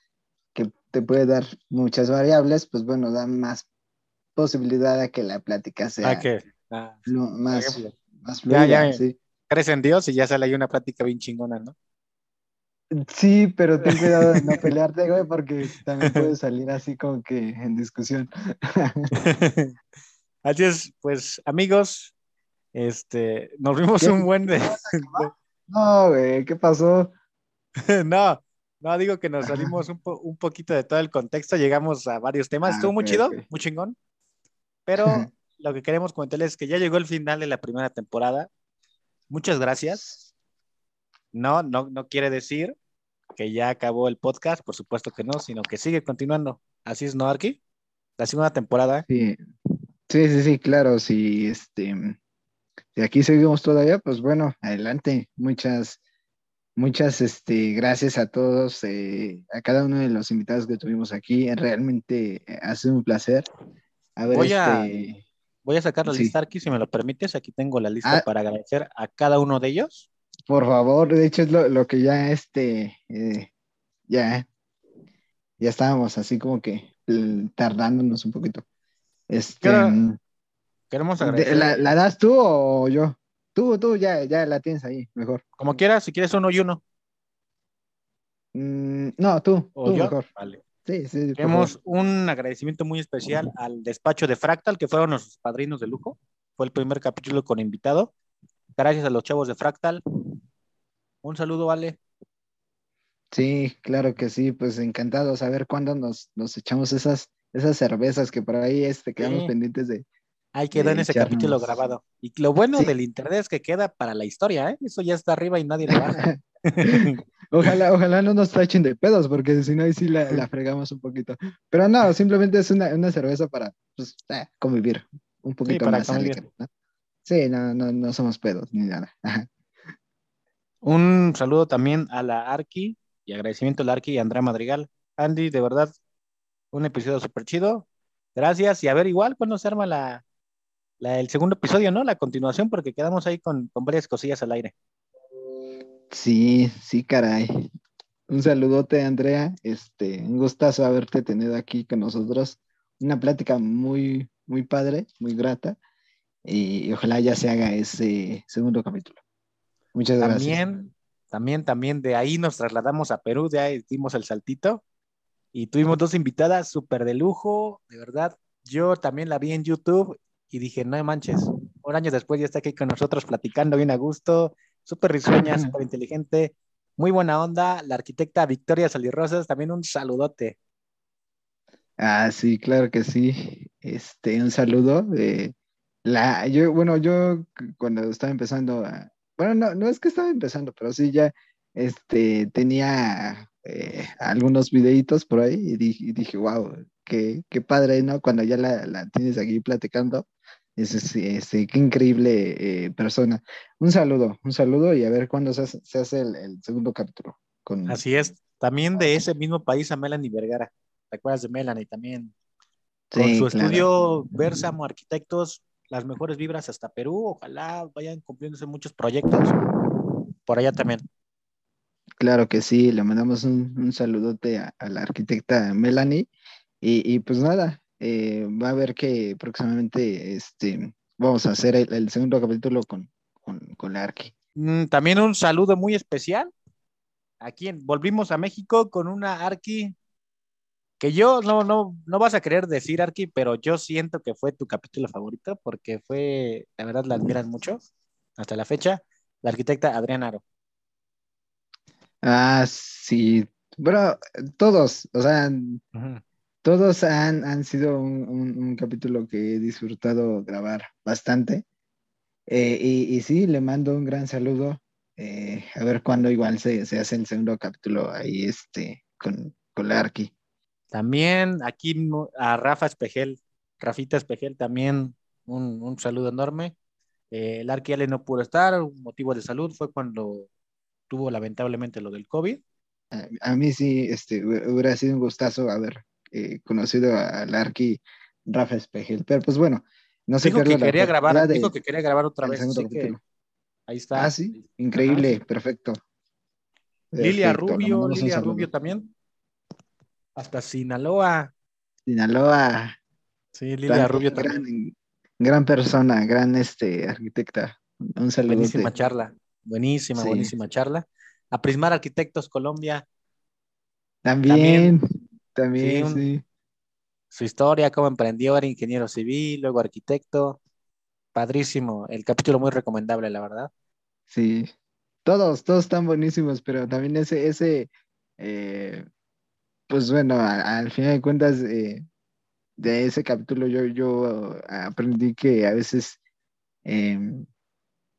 que te puede dar muchas variables, pues bueno, da más posibilidad a que la plática sea ah, más, más fluida. Ya, ya, Crees en Dios y ya sale ahí una plática bien chingona, ¿no? Sí, pero ten cuidado de no pelearte, güey, porque también puede salir así como que en discusión. así es, pues, amigos, este, nos vimos un buen de... No, güey, ¿qué pasó? no, no, digo que nos salimos un, un, poquito de todo el contexto, llegamos a varios temas, ah, estuvo muy chido, muy chingón, pero lo que queremos comentarles es que ya llegó el final de la primera temporada. Muchas gracias. No, no, no quiere decir que ya acabó el podcast, por supuesto que no, sino que sigue continuando. Así es, ¿no, Arki? La segunda temporada. Sí, sí, sí, sí claro. Si este, si aquí seguimos todavía, pues bueno, adelante. Muchas, muchas este, gracias a todos, eh, a cada uno de los invitados que tuvimos aquí. Realmente eh, ha sido un placer. A ver, voy, a, este, voy a sacar la lista, Arki, si me lo permites. Aquí tengo la lista ah. para agradecer a cada uno de ellos. Por favor, de hecho es lo, que ya este, eh, ya, ya estábamos así como que tardándonos un poquito. Este, mm, queremos agradecer. ¿la, das tú o yo? Tú, tú, ya, ya la tienes ahí, mejor. Como quieras, si quieres uno y uno. Mm, no, tú, ¿O tú mejor. Vale. Sí, sí. Tenemos un agradecimiento muy especial al despacho de Fractal, que fueron nuestros padrinos de lujo. Fue el primer capítulo con invitado. Gracias a los chavos de Fractal. Un saludo, Vale. Sí, claro que sí, pues encantado saber cuándo nos, nos echamos esas, esas cervezas que por ahí este, quedamos pendientes de. Ahí quedó en ese capítulo grabado. Y lo bueno del internet es que queda para la historia, ¿eh? Eso ya está arriba y nadie le baja. ojalá, ojalá no nos tachen de pedos, porque si no, ahí sí la, la, fregamos un poquito. Pero no, simplemente es una, una cerveza para pues, eh, convivir un poquito más. Sí, no, no, no somos pedos ni nada. Un saludo también a la Arki y agradecimiento a la Arki y a Andrea Madrigal. Andy, de verdad, un episodio súper chido. Gracias y a ver igual cuando se arma la, el segundo episodio, ¿no? La continuación, porque quedamos ahí con, con varias cosillas al aire. Sí, sí, caray. Un saludote, Andrea. Este, un gustazo haberte tenido aquí con nosotros. Una plática muy, muy padre, muy grata. Y ojalá ya se haga ese segundo capítulo. Muchas gracias. También, también, también de ahí nos trasladamos a Perú, ya dimos el saltito y tuvimos dos invitadas súper de lujo, de verdad. Yo también la vi en YouTube y dije, no manches, un año después ya está aquí con nosotros platicando bien a gusto, súper risueña, súper inteligente, muy buena onda. La arquitecta Victoria Salirrosas, también un saludote. Ah, sí, claro que sí. Este, un saludo. la, yo, bueno, yo cuando estaba empezando a, bueno, no, no es que estaba empezando, pero sí ya este, tenía eh, algunos videitos por ahí y dije, dije wow, qué, qué, padre, ¿no? Cuando ya la, la tienes aquí platicando, es, es, qué increíble eh, persona. Un saludo, un saludo y a ver cuándo se hace, se hace el, segundo capítulo. Con... Así es, también de ese mismo país a Melanie Vergara. ¿Te acuerdas de Melanie también? Con su estudio Versamo Arquitectos, las mejores vibras hasta Perú. Ojalá vayan cumpliéndose muchos proyectos por allá también. Claro que sí, le mandamos un, saludote a, la arquitecta Melanie. Y, pues nada, eh, va a ver que próximamente este, vamos a hacer el, segundo capítulo con, con, la Arqui. Mm, también un saludo muy especial. Aquí volvimos a México con una Arqui que yo no, no, no vas a querer decir, Arki, pero yo siento que fue tu capítulo favorito porque fue, la verdad, la admiran mucho hasta la fecha, la arquitecta Adriana Aro. Ah, sí, bueno, todos, o sea, todos han, han sido un, capítulo que he disfrutado grabar bastante. Eh, y, y, sí, le mando un gran saludo. Eh, a ver cuándo igual se, se, hace el segundo capítulo ahí este, con, con la Arqui. También aquí a Rafa Espejel, Rafita Espejel, también un, saludo enorme. Eh, el Arquiale no pudo estar, un motivo de salud fue cuando tuvo lamentablemente lo del COVID. A, mí sí, este, hubiera sido un gustazo haber eh, conocido al Arqui Rafa Espejel, pero pues bueno, No sé dijo que quería grabar, dijo que quería grabar otra vez. ahí está. Ah, sí, increíble, perfecto. Lilia Rubio, Lilia Rubio también. Hasta Sinaloa. Sinaloa. Sí, Lilia Rubio también. Gran, persona, gran este arquitecta. Un saludo. Buenísima charla. Buenísima, buenísima charla. A Prismar Arquitectos Colombia. También, también, sí. Su historia, cómo emprendió, era ingeniero civil, luego arquitecto. Padrísimo. El capítulo muy recomendable, la verdad. Sí. Todos, todos están buenísimos, pero también ese, ese, eh, pues bueno, al final de cuentas, eh, de ese capítulo yo, yo aprendí que a veces em,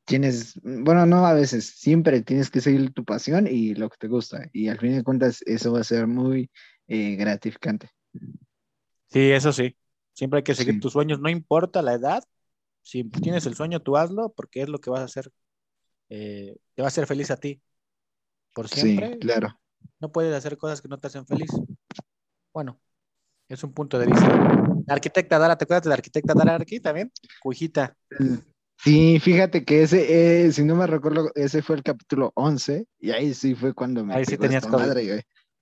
tienes, bueno, no a veces, siempre tienes que seguir tu pasión y lo que te gusta. Y al fin de cuentas eso va a ser muy eh, gratificante. Sí, eso sí. Siempre hay que seguir tus sueños, no importa la edad. Si tienes el sueño, tú hazlo porque es lo que vas a hacer. Eh, te va a hacer feliz a ti. Por siempre. Sí, claro. No puedes hacer cosas que no te hacen feliz. Bueno, es un punto de vista. La arquitecta Dara, ¿te acuerdas de la arquitecta Dara aquí también? Cujita. Sí, fíjate que ese, eh, si no me recuerdo, ese fue el capítulo 11 y ahí sí fue cuando me... Ahí sí tenías madre, güey.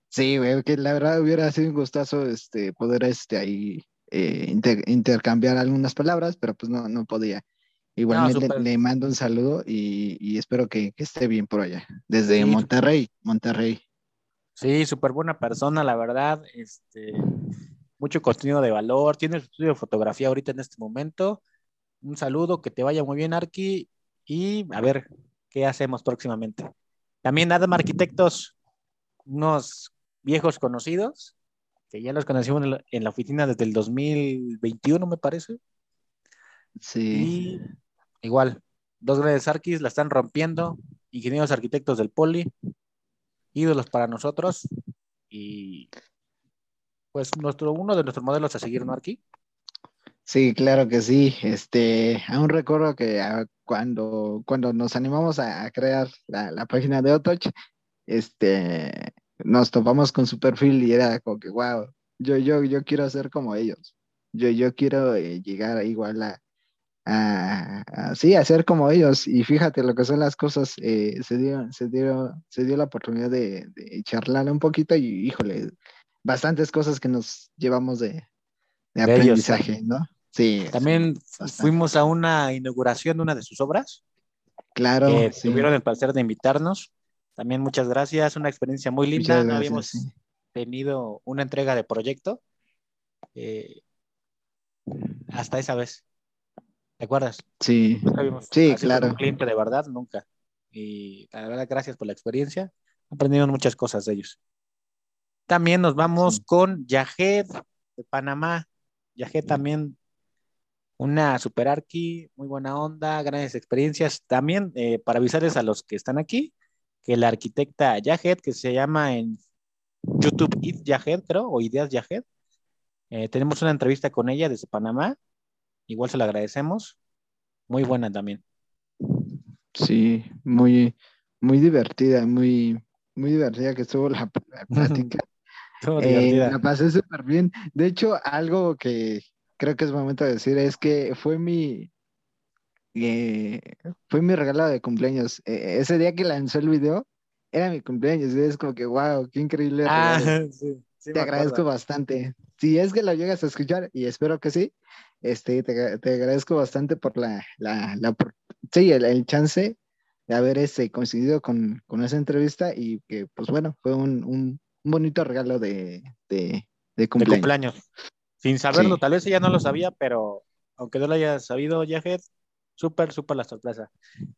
Sí, güey, que la verdad hubiera sido un gustazo este, poder este, ahí eh, intercambiar algunas palabras, pero pues no, no podía. Igualmente le mando un saludo y, espero que, esté bien por allá, desde Monterrey, Monterrey. Sí, súper buena persona, la verdad. Este, mucho contenido de valor. Tiene su estudio de fotografía ahorita en este momento. Un saludo, que te vaya muy bien, Arqui. Y a ver qué hacemos próximamente. También Adam Arquitectos, unos viejos conocidos, que ya los conocimos en la, oficina desde el 2021, me parece. Sí. igual, dos grandes arquis la están rompiendo, ingenieros arquitectos del Poli, ídolos para nosotros y pues nuestro, uno de nuestros modelos a seguir, ¿no, Arqui? Sí, claro que sí. Este, aún recuerdo que ah, cuando, cuando nos animamos a, crear la, página de Otoch, este, nos topamos con su perfil y era como que, wow, yo, yo, yo quiero ser como ellos. Yo, yo quiero eh, llegar igual a, a, sí, a ser como ellos. Y fíjate lo que son las cosas, eh, se, dio, se, dio, se dio la oportunidad de, charlar un poquito y, híjole, bastantes cosas que nos llevamos de, aprendizaje, ¿no? Sí. También fuimos a una inauguración de una de sus obras. Claro. Tuvieron el placer de invitarnos. También muchas gracias, una experiencia muy linda. no habíamos tenido una entrega de proyecto eh, hasta esa vez. ¿Te acuerdas? Sí, sí, claro. Un cliente de verdad, nunca. Y la verdad, gracias por la experiencia. Aprendimos muchas cosas de ellos. También nos vamos con Yahed de Panamá. Yahed también una super arqui, muy buena onda, grandes experiencias. También eh, para avisarles a los que están aquí que la arquitecta Yahed, que se llama en YouTube It Yahed, creo, o Ideas Yahed, eh, tenemos una entrevista con ella desde Panamá. Igual se la agradecemos. Muy buena también. Sí, muy, muy divertida, muy, muy divertida que estuvo la, plática. Eh, la pasé súper bien. De hecho, algo que creo que es momento de decir es que fue mi, eh, fue mi regalo de cumpleaños. E, ese día que lanzó el video, era mi cumpleaños. Y es como que, wow, qué increíble. Ah, te agradezco bastante. Si es que lo llegas a escuchar, y espero que sí, este, te, agradezco bastante por la, la, sí, el, chance de haber este, coincidido con, con, esa entrevista y que, pues bueno, fue un, un, bonito regalo de, de, de, cumpleaños. Sin saberlo, tal vez ella no lo sabía, pero aunque no lo haya sabido, Yajet, súper, súper la sorpresa.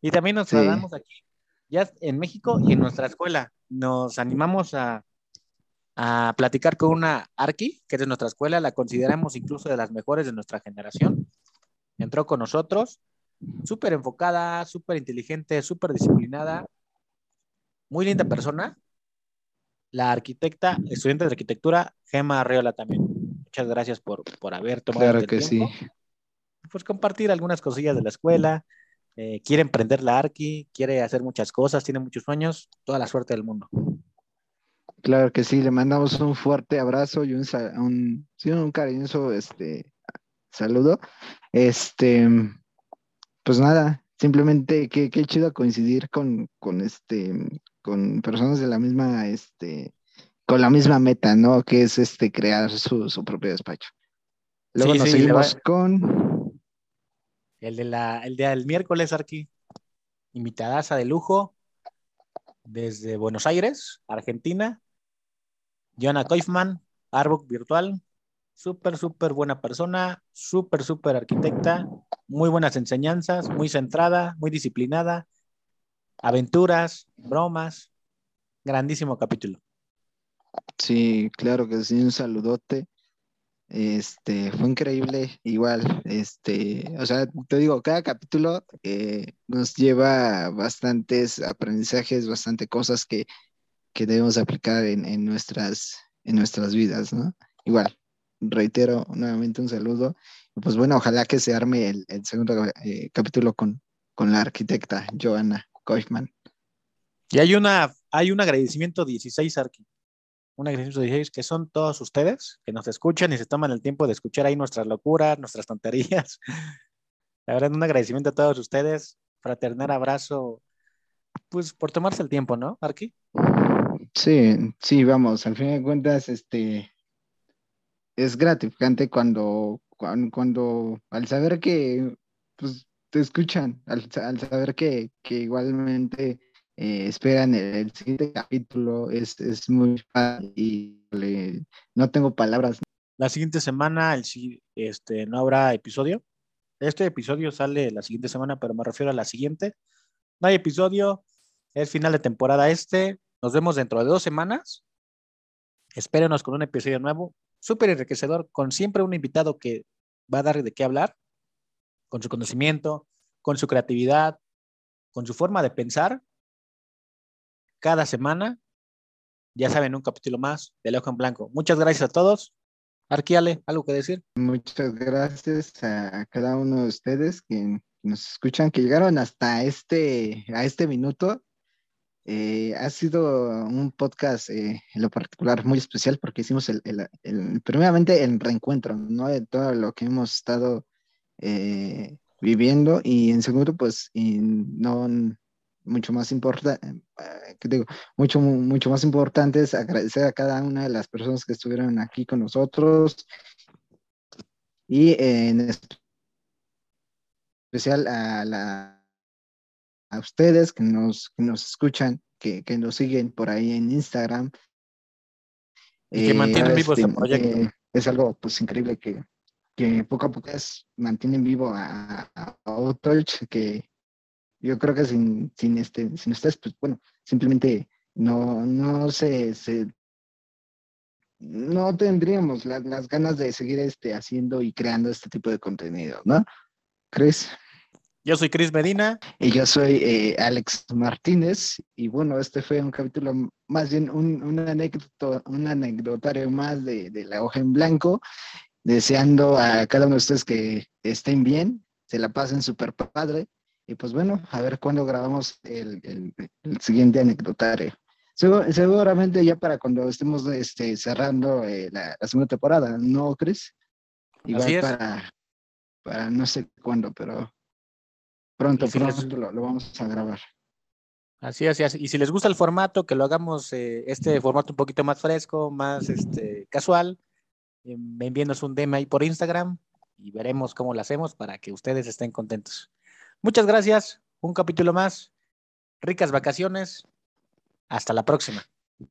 Y también nos trasladamos aquí, ya en México y en nuestra escuela. Nos animamos a, a platicar con una Arqui, que es de nuestra escuela, la consideramos incluso de las mejores de nuestra generación. Entró con nosotros, súper enfocada, súper inteligente, súper disciplinada, muy linda persona. La arquitecta, estudiante de arquitectura, Gema Arreola también. Muchas gracias por, por haber tomado claro que sí. Pues compartir algunas cosillas de la escuela. Eh, quiere emprender la Arqui, quiere hacer muchas cosas, tiene muchos sueños, toda la suerte del mundo. Claro que sí, le mandamos un fuerte abrazo y un, un, un cariñoso este, saludo. Este, pues nada, simplemente qué, qué chido coincidir con, con este, con personas de la misma, este, con la misma meta, ¿no? Que es este crear su, propio despacho. Luego nos seguimos con el de la, el día del miércoles, aquí, invitadaza de lujo desde Buenos Aires, Argentina, Joana Koifman, Arboc Virtual, súper, súper buena persona, súper, súper arquitecta, muy buenas enseñanzas, muy centrada, muy disciplinada, aventuras, bromas, grandísimo capítulo. Sí, claro que sí, un saludote. Este, fue increíble, igual, este, o sea, te digo, cada capítulo eh, nos lleva bastantes aprendizajes, bastante cosas que, debemos aplicar en, nuestras, en nuestras vidas, ¿no? Igual, reitero nuevamente un saludo. Pues bueno, ojalá que se arme el, segundo eh, capítulo con, con la arquitecta Joana Koifman. Y hay una, hay un agradecimiento 16, Arqui un agradecimiento de que son todos ustedes que nos escuchan y se toman el tiempo de escuchar ahí nuestras locuras, nuestras tonterías. La verdad, un agradecimiento a todos ustedes, fraternal abrazo, pues por tomarse el tiempo, ¿no, Arqui? Sí, sí, vamos, al fin de cuentas, este, es gratificante cuando, cuando, al saber que, pues, te escuchan, al, saber que, que igualmente eh, esperan el, siguiente capítulo, es, muy fácil y no tengo palabras. La siguiente semana el, este, no habrá episodio. Este episodio sale la siguiente semana, pero me refiero a la siguiente. No hay episodio, es final de temporada este. Nos vemos dentro de dos semanas. Espérenos con un episodio nuevo, súper enriquecedor, con siempre un invitado que va a dar de qué hablar, con su conocimiento, con su creatividad, con su forma de pensar cada semana. Ya saben, un capítulo más de Ojo en Blanco. Muchas gracias a todos. Arquiale, ¿algo que decir? Muchas gracias a cada uno de ustedes que nos escuchan, que llegaron hasta este, a este minuto. Eh, ha sido un podcast eh, en lo particular muy especial porque hicimos el, primeramente el reencuentro, ¿no? De todo lo que hemos estado eh, viviendo y en segundo, pues, y no, mucho más importante, eh, digo, mucho, mucho más importante es agradecer a cada una de las personas que estuvieron aquí con nosotros y en especial a, la, a ustedes que nos, nos escuchan, que, nos siguen por ahí en Instagram. Y que mantienen eh, vivo este proyecto. Eh, es algo pues increíble que, poco a poco es, mantienen vivo a, a, que yo creo que sin, sin, este, sin ustedes, pues bueno, simplemente no, no se, no tendríamos las ganas de seguir este, haciendo y creando este tipo de contenido, ¿no? Chris. Yo soy Chris Medina. Y yo soy eh, Alex Martínez. Y bueno, este fue un capítulo, más bien un, un, anécdota, un anecdotario más de, de la hoja en blanco. Deseando a cada uno de ustedes que estén bien, se la pasen súper padre y pues bueno, a ver cuándo grabamos el, siguiente anecdotario. seguramente ya para cuando estemos este, cerrando eh, la, segunda temporada, ¿no, Chris? Igual para, para no sé cuándo, pero pronto, pronto lo, vamos a grabar. Así es, así Y si les gusta el formato, que lo hagamos eh, este formato un poquito más fresco, más este, casual, envíenos un DM ahí por Instagram y veremos cómo lo hacemos para que ustedes estén contentos. Muchas gracias. Un capítulo más. Ricas vacaciones. Hasta la próxima.